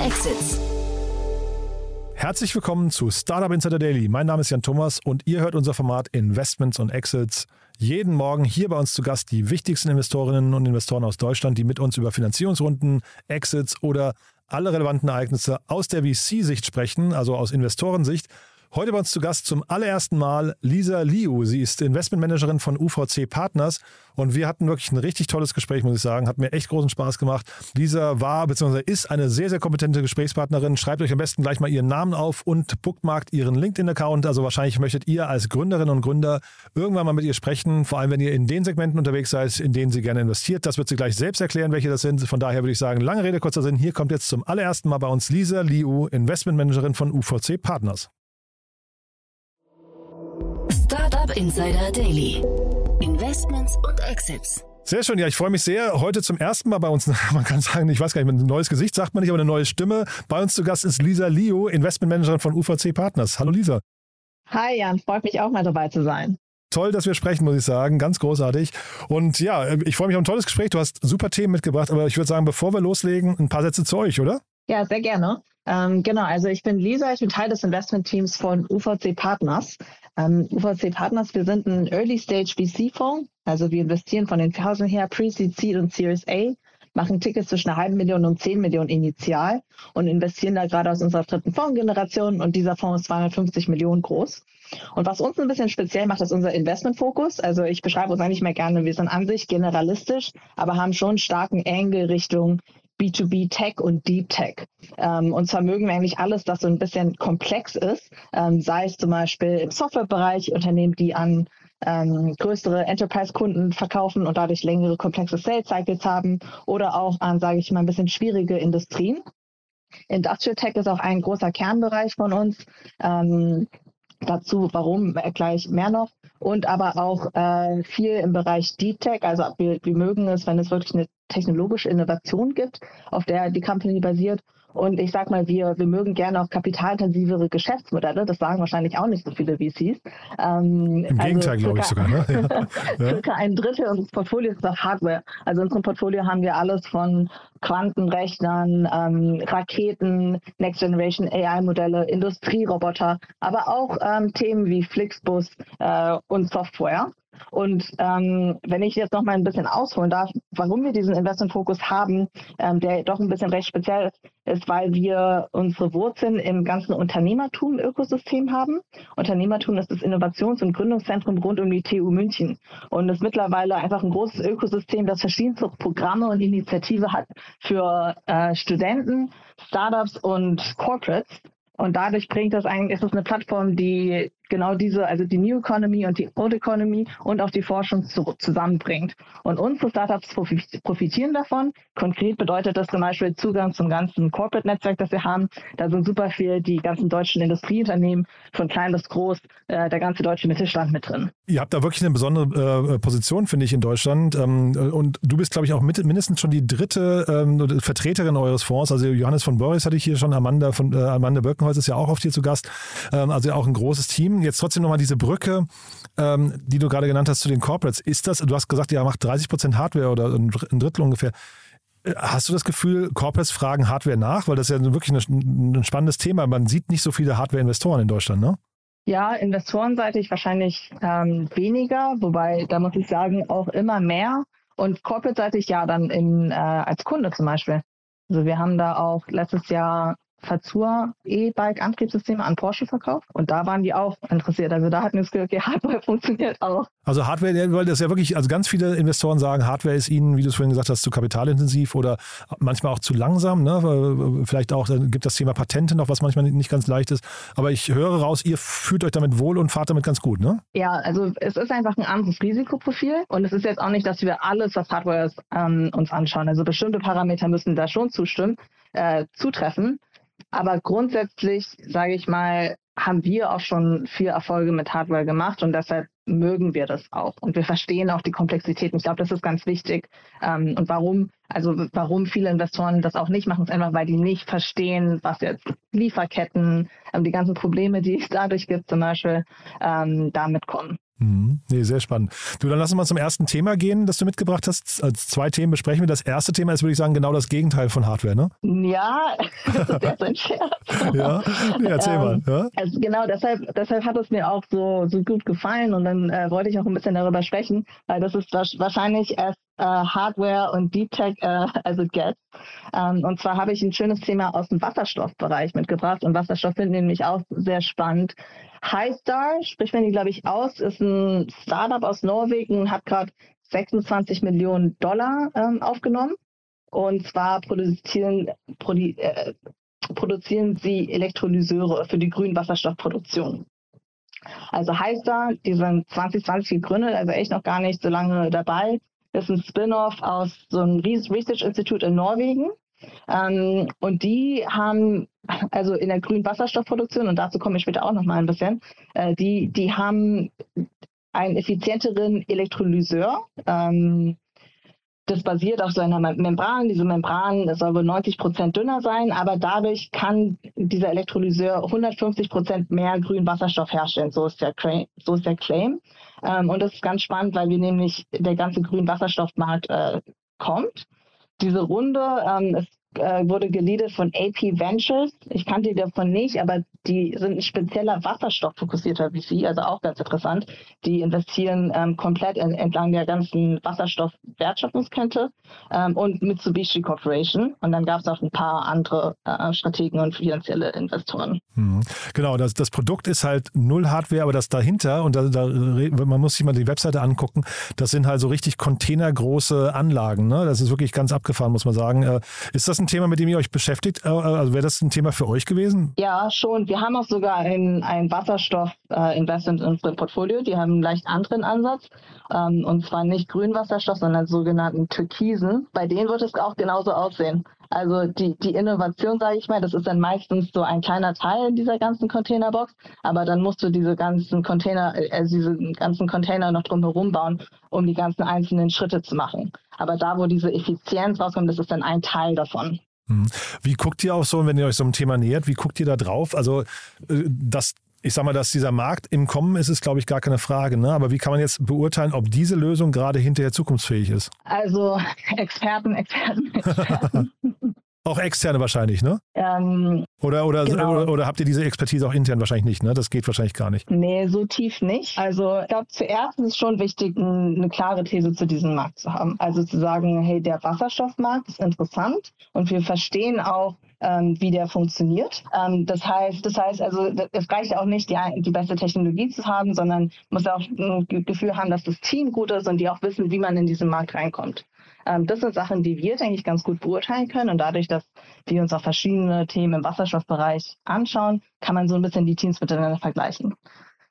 Exits. Herzlich willkommen zu Startup Insider Daily. Mein Name ist Jan Thomas und ihr hört unser Format Investments und Exits. Jeden Morgen hier bei uns zu Gast die wichtigsten Investorinnen und Investoren aus Deutschland, die mit uns über Finanzierungsrunden, Exits oder alle relevanten Ereignisse aus der VC-Sicht sprechen, also aus Investorensicht. Heute bei uns zu Gast zum allerersten Mal Lisa Liu. Sie ist Investmentmanagerin von UVC Partners und wir hatten wirklich ein richtig tolles Gespräch, muss ich sagen. Hat mir echt großen Spaß gemacht. Lisa war bzw. ist eine sehr, sehr kompetente Gesprächspartnerin. Schreibt euch am besten gleich mal ihren Namen auf und bookmarkt ihren LinkedIn-Account. Also wahrscheinlich möchtet ihr als Gründerinnen und Gründer irgendwann mal mit ihr sprechen, vor allem wenn ihr in den Segmenten unterwegs seid, in denen sie gerne investiert. Das wird sie gleich selbst erklären, welche das sind. Von daher würde ich sagen, lange Rede, kurzer Sinn. Hier kommt jetzt zum allerersten Mal bei uns Lisa Liu, Investmentmanagerin von UVC Partners. Startup Insider Daily. Investments und Exits. Sehr schön, ja, ich freue mich sehr. Heute zum ersten Mal bei uns, man kann sagen, ich weiß gar nicht, ein neues Gesicht sagt man nicht, aber eine neue Stimme. Bei uns zu Gast ist Lisa Lio, Investmentmanagerin von UVC Partners. Hallo Lisa. Hi Jan, freut mich auch mal dabei zu sein. Toll, dass wir sprechen, muss ich sagen. Ganz großartig. Und ja, ich freue mich auf ein tolles Gespräch. Du hast super Themen mitgebracht, aber ich würde sagen, bevor wir loslegen, ein paar Sätze zu euch, oder? Ja, sehr gerne. Ähm, genau, also ich bin Lisa, ich bin Teil des Investmentteams von UVC Partners. Ähm, UVC Partners, wir sind ein Early Stage VC-Fonds, also wir investieren von den Phasen her Pre-Seed, Seed und Series A, machen Tickets zwischen einer halben Million und zehn Millionen initial und investieren da gerade aus unserer dritten Fondsgeneration und dieser Fonds ist 250 Millionen groß. Und was uns ein bisschen speziell macht, ist unser Investmentfokus. Also ich beschreibe uns eigentlich mehr gerne, wir sind an sich generalistisch, aber haben schon starken Angle Richtung B2B Tech und Deep Tech. Ähm, und zwar mögen wir eigentlich alles, das so ein bisschen komplex ist, ähm, sei es zum Beispiel im Softwarebereich Unternehmen, die an ähm, größere Enterprise-Kunden verkaufen und dadurch längere komplexe Sales-Cycles haben oder auch an, sage ich mal, ein bisschen schwierige Industrien. Industrial Tech ist auch ein großer Kernbereich von uns. Ähm, dazu, warum, gleich mehr noch. Und aber auch äh, viel im Bereich Deep Tech. Also wir, wir mögen es, wenn es wirklich eine technologische Innovation gibt, auf der die Company basiert. Und ich sag mal, wir, wir mögen gerne auch kapitalintensivere Geschäftsmodelle. Das sagen wahrscheinlich auch nicht so viele VCs. Ähm, Im also Gegenteil, glaube ich sogar. Ne? Ja. circa ein Drittel unseres Portfolios ist auch Hardware. Also in unserem Portfolio haben wir alles von Quantenrechnern, ähm, Raketen, Next Generation AI-Modelle, Industrieroboter, aber auch ähm, Themen wie Flixbus äh, und Software. Und ähm, wenn ich jetzt noch mal ein bisschen ausholen darf, warum wir diesen Investmentfokus haben, ähm, der doch ein bisschen recht speziell ist, ist, weil wir unsere Wurzeln im ganzen Unternehmertum-Ökosystem haben. Unternehmertum ist das Innovations- und Gründungszentrum rund um die TU München und ist mittlerweile einfach ein großes Ökosystem, das verschiedenste Programme und Initiative hat für äh, Studenten, Startups und Corporates. Und dadurch bringt das eigentlich, ist es eine Plattform, die genau diese, also die New Economy und die Old Economy und auch die Forschung zu, zusammenbringt. Und unsere Startups profitieren davon. Konkret bedeutet das zum Beispiel Zugang zum ganzen Corporate-Netzwerk, das wir haben. Da sind super viel die ganzen deutschen Industrieunternehmen, von klein bis groß, äh, der ganze deutsche Mittelstand mit drin. Ihr habt da wirklich eine besondere äh, Position, finde ich, in Deutschland. Ähm, und du bist, glaube ich, auch mit, mindestens schon die dritte ähm, Vertreterin eures Fonds. Also Johannes von Boris hatte ich hier schon, Amanda von äh, Amanda Birkenholz ist ja auch oft hier zu Gast. Ähm, also auch ein großes Team jetzt trotzdem nochmal diese Brücke, ähm, die du gerade genannt hast zu den Corporates. Ist das, du hast gesagt, ihr macht 30 Prozent Hardware oder ein Drittel ungefähr. Äh, hast du das Gefühl, Corporates fragen Hardware nach? Weil das ist ja wirklich ein, ein spannendes Thema. Man sieht nicht so viele Hardware-Investoren in Deutschland, ne? Ja, investorenseitig wahrscheinlich ähm, weniger, wobei da muss ich sagen, auch immer mehr. Und corporate-seitig ja dann in, äh, als Kunde zum Beispiel. Also wir haben da auch letztes Jahr Fazur E-Bike-Antriebssysteme an Porsche verkauft und da waren die auch interessiert. Also da hatten wir das Glück, die Hardware funktioniert auch. Also Hardware, weil das ja wirklich, also ganz viele Investoren sagen, Hardware ist ihnen, wie du es vorhin gesagt hast, zu kapitalintensiv oder manchmal auch zu langsam. Ne? Vielleicht auch, dann gibt das Thema Patente noch, was manchmal nicht ganz leicht ist. Aber ich höre raus, ihr fühlt euch damit wohl und fahrt damit ganz gut, ne? Ja, also es ist einfach ein anderes Risikoprofil und es ist jetzt auch nicht, dass wir alles, was Hardware ist, ähm, uns anschauen. Also bestimmte Parameter müssen da schon zustimmen, äh, zutreffen. Aber grundsätzlich, sage ich mal, haben wir auch schon viel Erfolge mit Hardware gemacht und deshalb mögen wir das auch. Und wir verstehen auch die Komplexität. Ich glaube, das ist ganz wichtig. Ähm, und warum, also warum viele Investoren das auch nicht machen, ist einfach, weil die nicht verstehen, was jetzt Lieferketten, ähm, die ganzen Probleme, die es dadurch gibt, zum Beispiel, ähm, damit kommen. Mhm. Nee, sehr spannend. Du, dann lass uns mal zum ersten Thema gehen, das du mitgebracht hast. Als zwei Themen besprechen wir. Das erste Thema ist, würde ich sagen, genau das Gegenteil von Hardware, ne? Ja, das ist ein Scherz. ja, nee, erzähl ähm, mal. Ja? Also genau, deshalb, deshalb hat es mir auch so, so gut gefallen und dann äh, wollte ich auch ein bisschen darüber sprechen, weil das ist wahrscheinlich erst äh, Hardware und Deep Tech äh, also Gets. Ähm, und zwar habe ich ein schönes Thema aus dem Wasserstoffbereich mitgebracht und Wasserstoff finde ich nämlich auch sehr spannend. Highstar, spricht man die, glaube ich, aus, ist ein Startup aus Norwegen hat gerade 26 Millionen Dollar ähm, aufgenommen. Und zwar produzieren, produ äh, produzieren sie Elektrolyseure für die Grünwasserstoffproduktion. Also Highstar, die sind 2020 gegründet, also echt noch gar nicht so lange dabei. Das ist ein Spin-off aus so einem Research Institute in Norwegen. Ähm, und die haben, also in der grünen Wasserstoffproduktion, und dazu komme ich später auch noch mal ein bisschen, äh, die, die haben einen effizienteren Elektrolyseur. Ähm, das basiert auf so einer Membran. Diese Membran soll wohl 90 Prozent dünner sein, aber dadurch kann dieser Elektrolyseur 150 Prozent mehr grünen Wasserstoff herstellen. So ist der, so ist der Claim. Ähm, und das ist ganz spannend, weil wir nämlich der ganze grünen Wasserstoffmarkt äh, kommt. Diese Runde ähm, ist äh, wurde geleadet von AP Ventures. Ich kannte die davon nicht, aber die sind ein spezieller wasserstofffokussierter VC, also auch ganz interessant. Die investieren ähm, komplett in, entlang der ganzen Wasserstoffwertschöpfungskette ähm, und Mitsubishi Corporation. Und dann gab es auch ein paar andere äh, Strategen und finanzielle Investoren. Mhm. Genau, das, das Produkt ist halt null Hardware, aber das dahinter, und da, da, man muss sich mal die Webseite angucken, das sind halt so richtig containergroße Anlagen. Ne? Das ist wirklich ganz abgefahren, muss man sagen. Äh, ist das ein Thema, mit dem ihr euch beschäftigt? Äh, also wäre das ein Thema für euch gewesen? Ja, schon. Wir haben auch sogar ein, ein Wasserstoff-Investment in unserem Portfolio. Die haben einen leicht anderen Ansatz. Ähm, und zwar nicht Grünwasserstoff, sondern sogenannten Türkisen. Bei denen wird es auch genauso aussehen. Also die, die Innovation, sage ich mal, das ist dann meistens so ein kleiner Teil in dieser ganzen Containerbox, aber dann musst du diese ganzen Container, also diese ganzen Container noch drumherum bauen, um die ganzen einzelnen Schritte zu machen. Aber da, wo diese Effizienz rauskommt, das ist dann ein Teil davon. Hm. Wie guckt ihr auch so, wenn ihr euch so einem Thema nähert, wie guckt ihr da drauf? Also, äh, das ich sag mal, dass dieser Markt im Kommen ist, ist, glaube ich, gar keine Frage. Ne? Aber wie kann man jetzt beurteilen, ob diese Lösung gerade hinterher zukunftsfähig ist? Also Experten, Experten, Experten. Auch externe wahrscheinlich, ne? Ähm, oder, oder, genau. oder, oder, habt ihr diese Expertise auch intern wahrscheinlich nicht, ne? Das geht wahrscheinlich gar nicht. Nee, so tief nicht. Also ich glaube, zuerst ist es schon wichtig, eine klare These zu diesem Markt zu haben. Also zu sagen, hey, der Wasserstoffmarkt ist interessant und wir verstehen auch, ähm, wie der funktioniert. Ähm, das heißt, das heißt also, es reicht auch nicht, die, die beste Technologie zu haben, sondern muss auch ein Gefühl haben, dass das Team gut ist und die auch wissen, wie man in diesen Markt reinkommt. Ähm, das sind Sachen, die wir, denke ich, ganz gut beurteilen können. Und dadurch, dass wir uns auch verschiedene Themen im Wasserstoffbereich anschauen, kann man so ein bisschen die Teams miteinander vergleichen.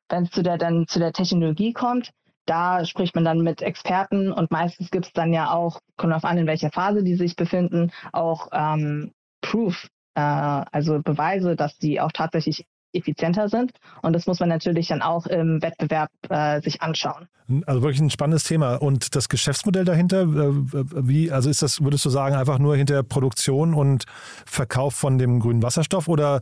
Wenn es zu der, dann zu der Technologie kommt, da spricht man dann mit Experten und meistens gibt es dann ja auch, kommt auf an, in welcher Phase die sich befinden, auch ähm, Proof, äh, also Beweise, dass die auch tatsächlich effizienter sind. Und das muss man natürlich dann auch im Wettbewerb äh, sich anschauen. Also wirklich ein spannendes Thema. Und das Geschäftsmodell dahinter, äh, wie, also ist das, würdest du sagen, einfach nur hinter Produktion und Verkauf von dem grünen Wasserstoff oder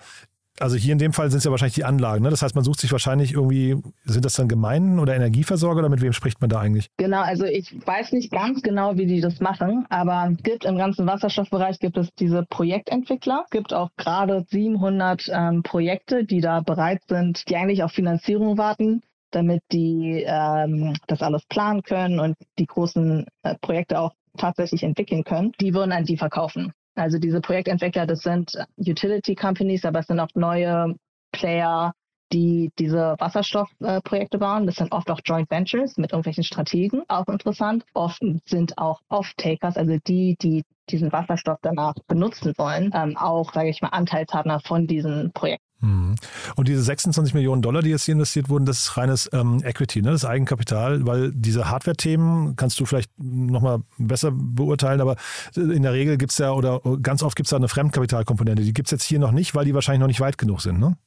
also hier in dem Fall sind es ja wahrscheinlich die Anlagen. Ne? Das heißt, man sucht sich wahrscheinlich irgendwie, sind das dann Gemeinden oder Energieversorger oder mit wem spricht man da eigentlich? Genau, also ich weiß nicht ganz genau, wie die das machen, aber es gibt im ganzen Wasserstoffbereich gibt es diese Projektentwickler. Es gibt auch gerade 700 ähm, Projekte, die da bereit sind, die eigentlich auf Finanzierung warten damit die ähm, das alles planen können und die großen äh, Projekte auch tatsächlich entwickeln können, die würden an die verkaufen. Also diese Projektentwickler, das sind Utility Companies, aber es sind auch neue Player, die diese Wasserstoffprojekte äh, bauen. Das sind oft auch Joint Ventures mit irgendwelchen Strategen, auch interessant. Oft sind auch Off-Takers, also die, die diesen Wasserstoff danach benutzen wollen, ähm, auch, sage ich mal, Anteilspartner von diesen Projekten. Mhm. Und diese 26 Millionen Dollar, die jetzt hier investiert wurden, das ist reines ähm, Equity, ne? das Eigenkapital, weil diese Hardware-Themen kannst du vielleicht nochmal besser beurteilen, aber in der Regel gibt es ja oder ganz oft gibt es da eine Fremdkapitalkomponente. Die gibt es jetzt hier noch nicht, weil die wahrscheinlich noch nicht weit genug sind, ne?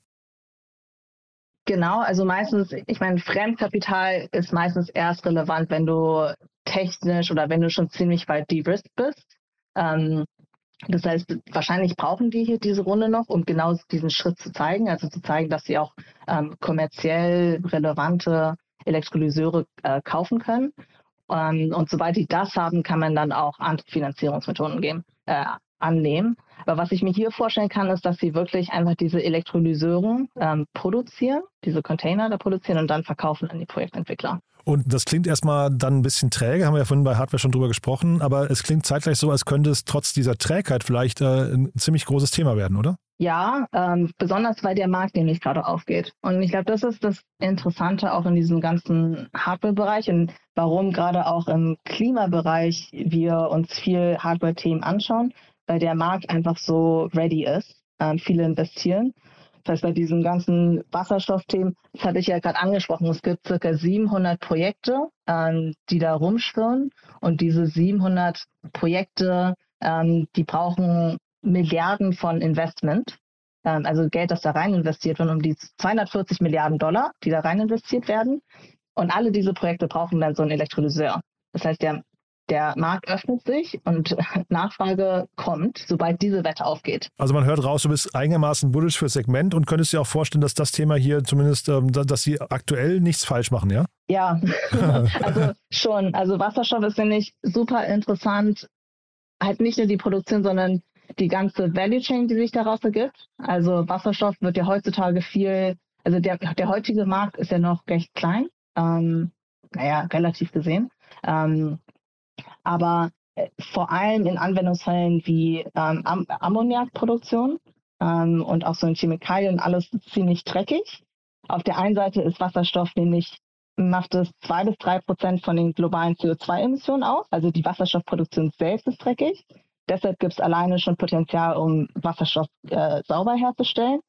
Genau, also meistens, ich meine, Fremdkapital ist meistens erst relevant, wenn du technisch oder wenn du schon ziemlich weit de-risked bist. Ähm, das heißt, wahrscheinlich brauchen die hier diese Runde noch, um genau diesen Schritt zu zeigen, also zu zeigen, dass sie auch ähm, kommerziell relevante Elektrolyseure äh, kaufen können. Ähm, und sobald die das haben, kann man dann auch andere Finanzierungsmethoden geben, äh, annehmen. Aber was ich mir hier vorstellen kann, ist, dass sie wirklich einfach diese Elektrolyseure ähm, produzieren, diese Container da produzieren und dann verkaufen an die Projektentwickler. Und das klingt erstmal dann ein bisschen träge, haben wir ja vorhin bei Hardware schon drüber gesprochen, aber es klingt zeitgleich so, als könnte es trotz dieser Trägheit vielleicht äh, ein ziemlich großes Thema werden, oder? Ja, ähm, besonders weil der Markt nämlich gerade aufgeht. Und ich glaube, das ist das Interessante auch in diesem ganzen Hardware-Bereich und warum gerade auch im Klimabereich wir uns viel Hardware-Themen anschauen, weil der Markt einfach so ready ist. Ähm, viele investieren. Das heißt, bei diesen ganzen Wasserstoffthemen, das hatte ich ja gerade angesprochen, es gibt circa 700 Projekte, ähm, die da rumschwirren. Und diese 700 Projekte, ähm, die brauchen Milliarden von Investment, ähm, also Geld, das da rein investiert wird, um die 240 Milliarden Dollar, die da rein investiert werden. Und alle diese Projekte brauchen dann so einen Elektrolyseur. Das heißt, der, der Markt öffnet sich und Nachfrage kommt, sobald diese Wette aufgeht. Also man hört raus, du bist einigermaßen bullish für Segment und könntest dir auch vorstellen, dass das Thema hier zumindest, ähm, dass sie aktuell nichts falsch machen, ja? Ja, also schon. Also Wasserstoff ist nämlich super interessant. Halt nicht nur die Produktion, sondern die ganze Value Chain, die sich daraus ergibt. Also Wasserstoff wird ja heutzutage viel, also der, der heutige Markt ist ja noch recht klein, ähm, naja, relativ gesehen. Ähm, aber äh, vor allem in Anwendungsfällen wie ähm, Am Ammoniakproduktion ähm, und auch so in Chemikalien alles ziemlich dreckig. Auf der einen Seite ist Wasserstoff nämlich macht es zwei bis drei Prozent von den globalen CO2-Emissionen aus. Also die Wasserstoffproduktion selbst ist dreckig. Deshalb gibt es alleine schon Potenzial, um Wasserstoff äh, sauber herzustellen.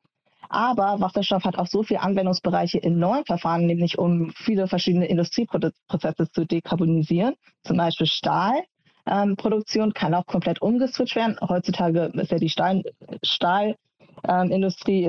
Aber Wasserstoff hat auch so viele Anwendungsbereiche in neuen Verfahren, nämlich um viele verschiedene Industrieprozesse zu dekarbonisieren. Zum Beispiel Stahlproduktion ähm, kann auch komplett umgeswitcht werden. Heutzutage ist ja die Stahl, Stahl ähm,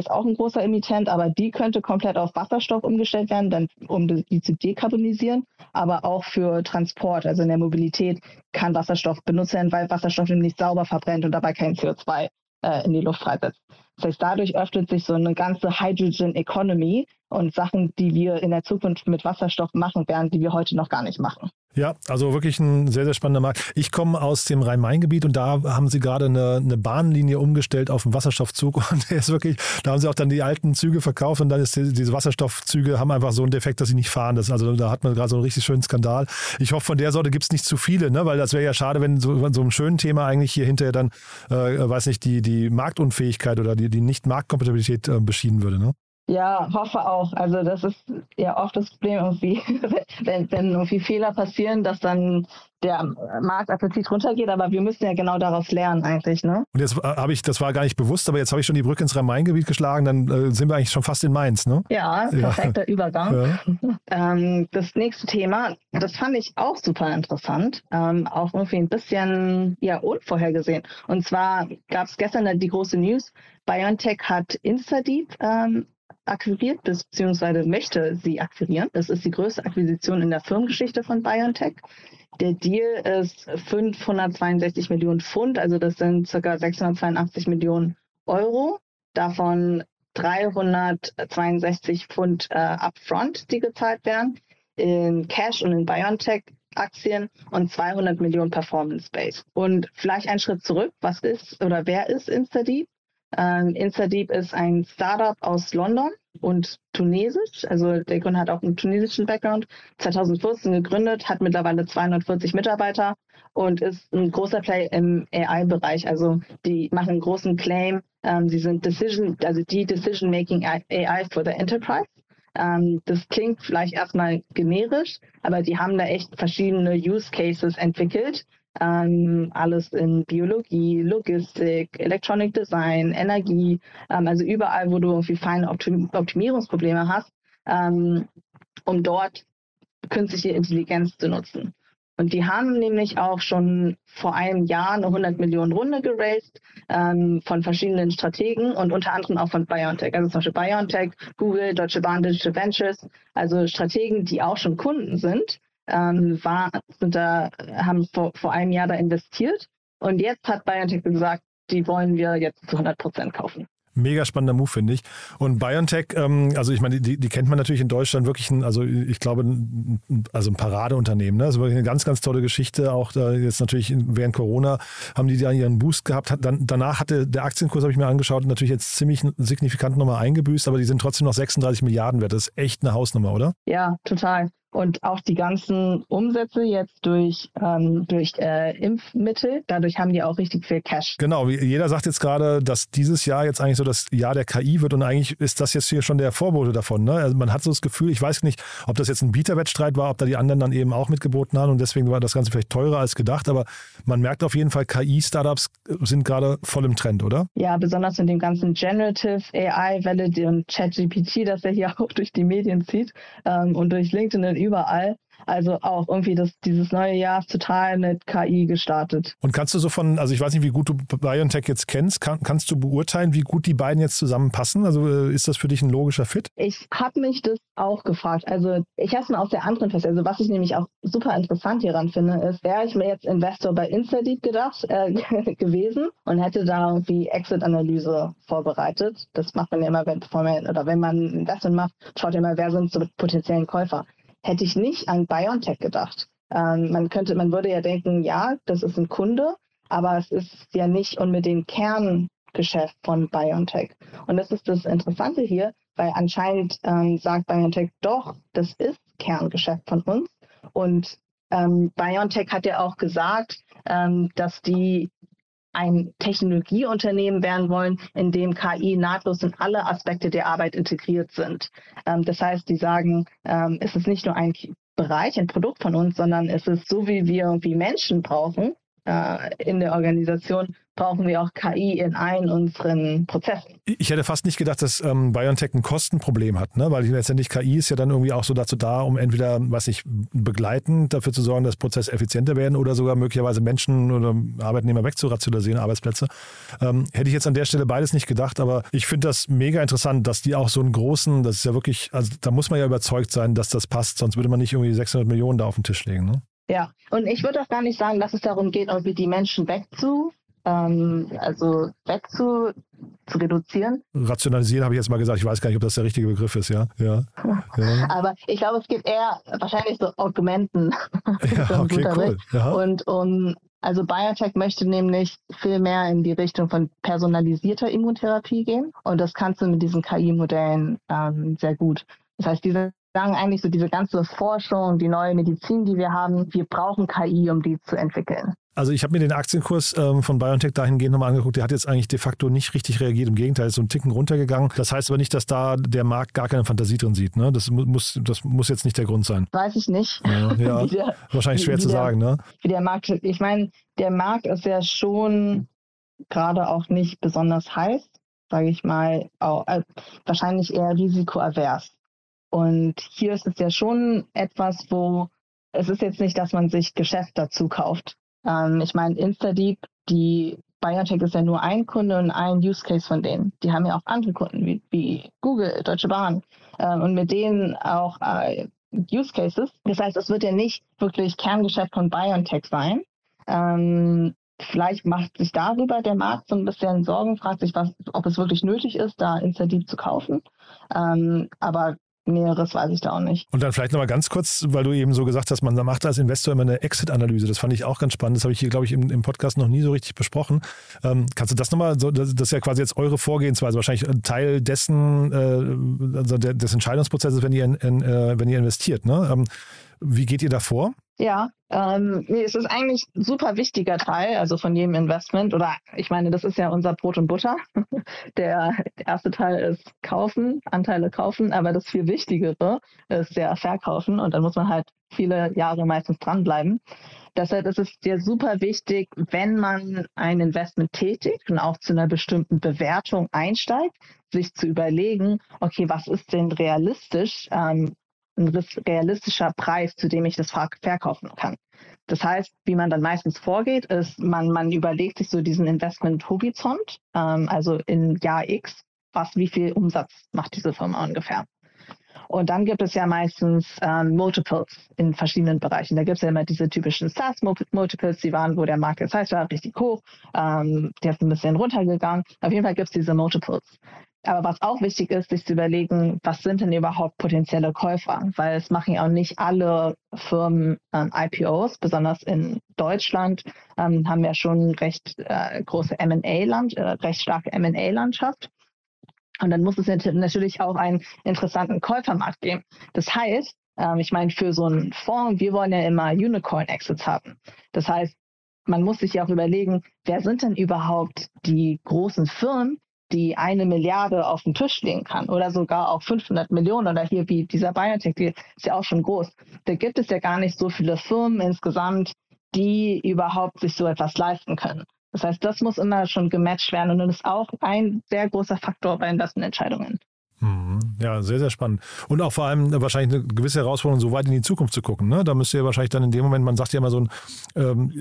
auch ein großer Emittent, aber die könnte komplett auf Wasserstoff umgestellt werden, dann, um die zu dekarbonisieren. Aber auch für Transport, also in der Mobilität, kann Wasserstoff benutzt werden, weil Wasserstoff nämlich sauber verbrennt und dabei kein CO2 äh, in die Luft freisetzt. Das heißt, dadurch öffnet sich so eine ganze Hydrogen Economy und Sachen, die wir in der Zukunft mit Wasserstoff machen werden, die wir heute noch gar nicht machen. Ja, also wirklich ein sehr, sehr spannender Markt. Ich komme aus dem Rhein-Main-Gebiet und da haben sie gerade eine, eine, Bahnlinie umgestellt auf einen Wasserstoffzug und der ist wirklich, da haben sie auch dann die alten Züge verkauft und dann ist die, diese Wasserstoffzüge haben einfach so einen Defekt, dass sie nicht fahren. Das, also da hat man gerade so einen richtig schönen Skandal. Ich hoffe, von der Sorte gibt es nicht zu viele, ne? weil das wäre ja schade, wenn so, so einem schönen Thema eigentlich hier hinterher dann, äh, weiß nicht, die, die Marktunfähigkeit oder die, die Nicht-Marktkompatibilität äh, beschieden würde. Ne? Ja, hoffe auch. Also das ist ja oft das Problem irgendwie, wenn, wenn irgendwie Fehler passieren, dass dann der Marktappetit runtergeht, aber wir müssen ja genau daraus lernen eigentlich, ne? Und jetzt äh, habe ich, das war gar nicht bewusst, aber jetzt habe ich schon die Brücke ins Rhein-Main-Gebiet geschlagen, dann äh, sind wir eigentlich schon fast in Mainz, ne? Ja, perfekter ja. Übergang. Ja. Ähm, das nächste Thema, das fand ich auch super interessant, ähm, auch irgendwie ein bisschen ja unvorhergesehen. Und zwar gab es gestern die große News, BioNTech hat InstaDeep ähm, akquiriert, beziehungsweise möchte sie akquirieren. Das ist die größte Akquisition in der Firmengeschichte von BioNTech. Der Deal ist 562 Millionen Pfund, also das sind ca. 682 Millionen Euro. Davon 362 Pfund äh, upfront, die gezahlt werden, in Cash und in BioNTech Aktien und 200 Millionen Performance Base. Und vielleicht einen Schritt zurück. Was ist oder wer ist InstaDeep? Ähm, Instadeep ist ein Startup aus London und tunesisch. Also der Gründer hat auch einen tunesischen Background. 2014 gegründet, hat mittlerweile 240 Mitarbeiter und ist ein großer Play im AI-Bereich. Also die machen einen großen Claim. Ähm, sie sind Decision, also die Decision-Making AI for the Enterprise. Ähm, das klingt vielleicht erstmal generisch, aber die haben da echt verschiedene Use Cases entwickelt ähm, alles in Biologie, Logistik, Electronic Design, Energie, ähm, also überall, wo du irgendwie feine Optim Optimierungsprobleme hast, ähm, um dort künstliche Intelligenz zu nutzen. Und die haben nämlich auch schon vor einem Jahr eine 100 Millionen Runde geraced ähm, von verschiedenen Strategen und unter anderem auch von BioNTech. Also zum Beispiel BioNTech, Google, Deutsche Bahn Digital Ventures, also Strategen, die auch schon Kunden sind ähm, war, sind da, haben vor, vor einem Jahr da investiert. Und jetzt hat BioNTech gesagt, die wollen wir jetzt zu 100 Prozent kaufen. Mega spannender Move, finde ich. Und BioNTech, ähm, also ich meine, die, die kennt man natürlich in Deutschland wirklich, ein, also ich glaube, ein, also ein Paradeunternehmen. Ne? Also wirklich eine ganz, ganz tolle Geschichte. Auch da jetzt natürlich während Corona haben die da ihren Boost gehabt. Dann, danach hatte der Aktienkurs, habe ich mir angeschaut, natürlich jetzt ziemlich signifikant nochmal eingebüßt, aber die sind trotzdem noch 36 Milliarden wert. Das ist echt eine Hausnummer, oder? Ja, total. Und auch die ganzen Umsätze jetzt durch, ähm, durch äh, Impfmittel, dadurch haben die auch richtig viel Cash. Genau, jeder sagt jetzt gerade, dass dieses Jahr jetzt eigentlich so das Jahr der KI wird und eigentlich ist das jetzt hier schon der Vorbote davon. Ne? Also man hat so das Gefühl, ich weiß nicht, ob das jetzt ein Bieterwettstreit war, ob da die anderen dann eben auch mitgeboten haben und deswegen war das Ganze vielleicht teurer als gedacht, aber man merkt auf jeden Fall, KI-Startups sind gerade voll im Trend, oder? Ja, besonders in dem ganzen Generative AI-Welle und ChatGPT, das er hier auch durch die Medien zieht ähm, und durch LinkedIn überall. Also auch irgendwie das, dieses neue Jahr ist total mit KI gestartet. Und kannst du so von, also ich weiß nicht, wie gut du BioNTech jetzt kennst, kann, kannst du beurteilen, wie gut die beiden jetzt zusammenpassen? Also äh, ist das für dich ein logischer Fit? Ich habe mich das auch gefragt. Also ich habe es mir aus der anderen Fest, also was ich nämlich auch super interessant hieran finde, ist, wäre ich mir jetzt Investor bei Instadeep gedacht äh, gewesen und hätte da irgendwie Exit-Analyse vorbereitet. Das macht man ja immer, wenn, man, oder wenn man ein Investment macht, schaut ja mal, wer sind so potenziellen Käufer hätte ich nicht an BioNTech gedacht. Ähm, man könnte, man würde ja denken, ja, das ist ein Kunde, aber es ist ja nicht unbedingt Kerngeschäft von BioNTech. Und das ist das Interessante hier, weil anscheinend ähm, sagt BioNTech doch, das ist Kerngeschäft von uns. Und ähm, BioNTech hat ja auch gesagt, ähm, dass die ein Technologieunternehmen werden wollen, in dem KI nahtlos in alle Aspekte der Arbeit integriert sind. Ähm, das heißt, die sagen, ähm, es ist nicht nur ein Bereich, ein Produkt von uns, sondern es ist so, wie wir irgendwie Menschen brauchen in der Organisation, brauchen wir auch KI in allen unseren Prozessen. Ich hätte fast nicht gedacht, dass ähm, BioNTech ein Kostenproblem hat, ne? weil letztendlich KI ist ja dann irgendwie auch so dazu da, um entweder, was ich begleitend dafür zu sorgen, dass Prozesse effizienter werden oder sogar möglicherweise Menschen oder Arbeitnehmer wegzurationalisieren, Arbeitsplätze. Ähm, hätte ich jetzt an der Stelle beides nicht gedacht, aber ich finde das mega interessant, dass die auch so einen großen, das ist ja wirklich, also da muss man ja überzeugt sein, dass das passt, sonst würde man nicht irgendwie 600 Millionen da auf den Tisch legen. Ne? Ja, und ich würde auch gar nicht sagen, dass es darum geht, irgendwie die Menschen wegzu ähm, also weg zu, reduzieren. Rationalisieren habe ich jetzt mal gesagt. Ich weiß gar nicht, ob das der richtige Begriff ist, ja. ja. ja. Aber ich glaube, es geht eher wahrscheinlich so Augmenten. Ja, okay, cool. Ja. Und um, also Biotech möchte nämlich viel mehr in die Richtung von personalisierter Immuntherapie gehen. Und das kannst du mit diesen KI-Modellen ähm, sehr gut. Das heißt, diese sagen eigentlich so diese ganze Forschung, die neue Medizin, die wir haben, wir brauchen KI, um die zu entwickeln. Also ich habe mir den Aktienkurs ähm, von BioNTech dahingehend nochmal angeguckt. Der hat jetzt eigentlich de facto nicht richtig reagiert. Im Gegenteil, ist so ein Ticken runtergegangen. Das heißt aber nicht, dass da der Markt gar keine Fantasie drin sieht. Ne? Das, muss, das muss jetzt nicht der Grund sein. Weiß ich nicht. Ja, ja. der, wahrscheinlich schwer zu der, sagen. Ne? Wie der Markt, ich meine, der Markt ist ja schon gerade auch nicht besonders heiß, sage ich mal. Auch, äh, wahrscheinlich eher risikoavers. Und hier ist es ja schon etwas, wo es ist jetzt nicht, dass man sich Geschäft dazu kauft. Ähm, ich meine, Instadeep, die Biotech ist ja nur ein Kunde und ein Use Case von denen. Die haben ja auch andere Kunden wie, wie Google, Deutsche Bahn ähm, und mit denen auch äh, Use Cases. Das heißt, es wird ja nicht wirklich Kerngeschäft von BioNTech sein. Ähm, vielleicht macht sich darüber der Markt so ein bisschen Sorgen, fragt sich, was, ob es wirklich nötig ist, da Instadeep zu kaufen. Ähm, aber Näheres weiß ich da auch nicht. Und dann vielleicht nochmal ganz kurz, weil du eben so gesagt hast, man macht als Investor immer eine Exit-Analyse. Das fand ich auch ganz spannend. Das habe ich hier, glaube ich, im, im, Podcast noch nie so richtig besprochen. Ähm, kannst du das nochmal, so, das, das ist ja quasi jetzt eure Vorgehensweise, wahrscheinlich Teil dessen, äh, also des Entscheidungsprozesses, wenn ihr, in, in, äh, wenn ihr investiert. Ne? Ähm, wie geht ihr da vor? Ja, ähm, nee, es ist eigentlich ein super wichtiger Teil, also von jedem Investment. Oder ich meine, das ist ja unser Brot und Butter. Der erste Teil ist kaufen, Anteile kaufen, aber das viel Wichtigere ist ja verkaufen und dann muss man halt viele Jahre meistens dranbleiben. Deshalb ist es dir super wichtig, wenn man ein Investment tätigt und auch zu einer bestimmten Bewertung einsteigt, sich zu überlegen, okay, was ist denn realistisch? Ähm, ein realistischer Preis, zu dem ich das verkaufen kann. Das heißt, wie man dann meistens vorgeht, ist, man, man überlegt sich so diesen Investment-Horizont, ähm, also in Jahr X, was, wie viel Umsatz macht diese Firma ungefähr. Und dann gibt es ja meistens ähm, Multiples in verschiedenen Bereichen. Da gibt es ja immer diese typischen SaaS-Multiples, die waren, wo der Markt jetzt heißt, war richtig hoch, ähm, der ist ein bisschen runtergegangen. Auf jeden Fall gibt es diese Multiples. Aber was auch wichtig ist, sich zu überlegen, was sind denn überhaupt potenzielle Käufer? Weil es machen ja auch nicht alle Firmen ähm, IPOs, besonders in Deutschland ähm, haben wir schon recht äh, große M&A-Land, äh, recht starke M&A-Landschaft. Und dann muss es natürlich auch einen interessanten Käufermarkt geben. Das heißt, ähm, ich meine, für so einen Fonds, wir wollen ja immer Unicorn-Exits haben. Das heißt, man muss sich ja auch überlegen, wer sind denn überhaupt die großen Firmen, die eine Milliarde auf den Tisch legen kann oder sogar auch 500 Millionen oder hier wie dieser Biotech, die ist ja auch schon groß. Da gibt es ja gar nicht so viele Firmen insgesamt, die überhaupt sich so etwas leisten können. Das heißt, das muss immer schon gematcht werden und das ist auch ein sehr großer Faktor bei Investmententscheidungen. Mhm. Ja, sehr, sehr spannend. Und auch vor allem wahrscheinlich eine gewisse Herausforderung, so weit in die Zukunft zu gucken. Ne? Da müsst ihr wahrscheinlich dann in dem Moment, man sagt ja immer so ein, ähm,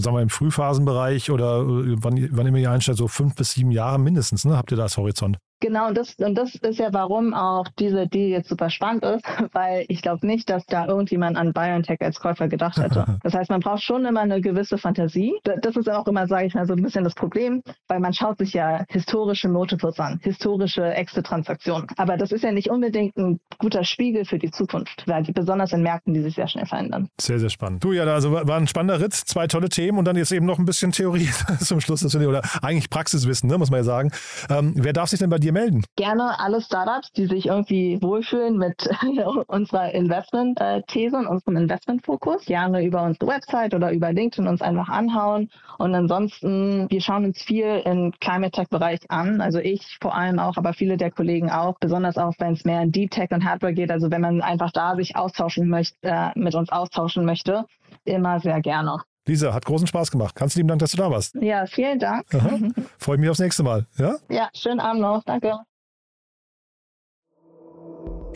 sagen wir im Frühphasenbereich oder äh, wann, wann immer ihr einstellt, so fünf bis sieben Jahre mindestens, ne? habt ihr da als Horizont? Genau, und das, und das ist ja, warum auch diese Deal jetzt super spannend ist, weil ich glaube nicht, dass da irgendjemand an BioNTech als Käufer gedacht hätte. Das heißt, man braucht schon immer eine gewisse Fantasie. Das ist auch immer, sage ich mal, so ein bisschen das Problem, weil man schaut sich ja historische Multiples an, historische Exit-Transaktionen. Aber das ist ja nicht unbedingt ein guter Spiegel für die Zukunft, weil die, besonders in Märkten, die sich sehr schnell verändern. Sehr, sehr spannend. Du, ja, also war ein spannender Ritt, zwei tolle Themen und dann jetzt eben noch ein bisschen Theorie zum Schluss, oder eigentlich Praxiswissen, ne, muss man ja sagen. Ähm, wer darf sich denn bei dir melden? Gerne alle Startups, die sich irgendwie wohlfühlen mit unserer Investment-These und unserem Investmentfokus. Gerne über unsere Website oder über LinkedIn uns einfach anhauen. Und ansonsten, wir schauen uns viel im Climate Tech-Bereich an. Also ich vor allem auch, aber viele der Kollegen auch. Besonders auch, wenn es mehr in Deep Tech und Hardware geht. Also wenn man einfach da sich austauschen möchte, äh, mit uns austauschen möchte, immer sehr gerne. Lisa, hat großen Spaß gemacht. Ganz lieben Dank, dass du da warst. Ja, vielen Dank. Freue mich aufs nächste Mal. Ja, ja schönen Abend noch. Danke.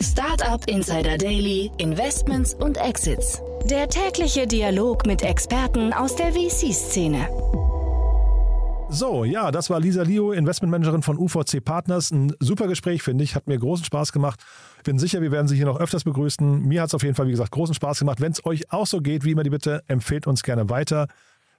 Startup Insider Daily, Investments und Exits. Der tägliche Dialog mit Experten aus der VC-Szene. So, ja, das war Lisa Lio, Investmentmanagerin von UVC Partners. Ein super Gespräch, finde ich. Hat mir großen Spaß gemacht. Bin sicher, wir werden Sie hier noch öfters begrüßen. Mir hat es auf jeden Fall, wie gesagt, großen Spaß gemacht. Wenn es euch auch so geht, wie immer die Bitte, empfehlt uns gerne weiter.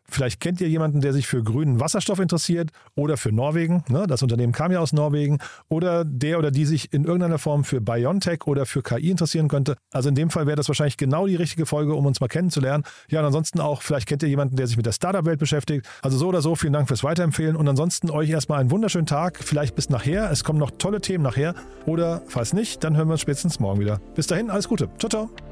Vielleicht kennt ihr jemanden, der sich für grünen Wasserstoff interessiert oder für Norwegen. Ne? Das Unternehmen kam ja aus Norwegen. Oder der oder die sich in irgendeiner Form für Biontech oder für KI interessieren könnte. Also in dem Fall wäre das wahrscheinlich genau die richtige Folge, um uns mal kennenzulernen. Ja, und ansonsten auch, vielleicht kennt ihr jemanden, der sich mit der Startup-Welt beschäftigt. Also so oder so, vielen Dank fürs Weiterempfehlen. Und ansonsten euch erstmal einen wunderschönen Tag. Vielleicht bis nachher. Es kommen noch tolle Themen nachher. Oder falls nicht, dann hören wir uns spätestens morgen wieder. Bis dahin, alles Gute. Ciao, ciao.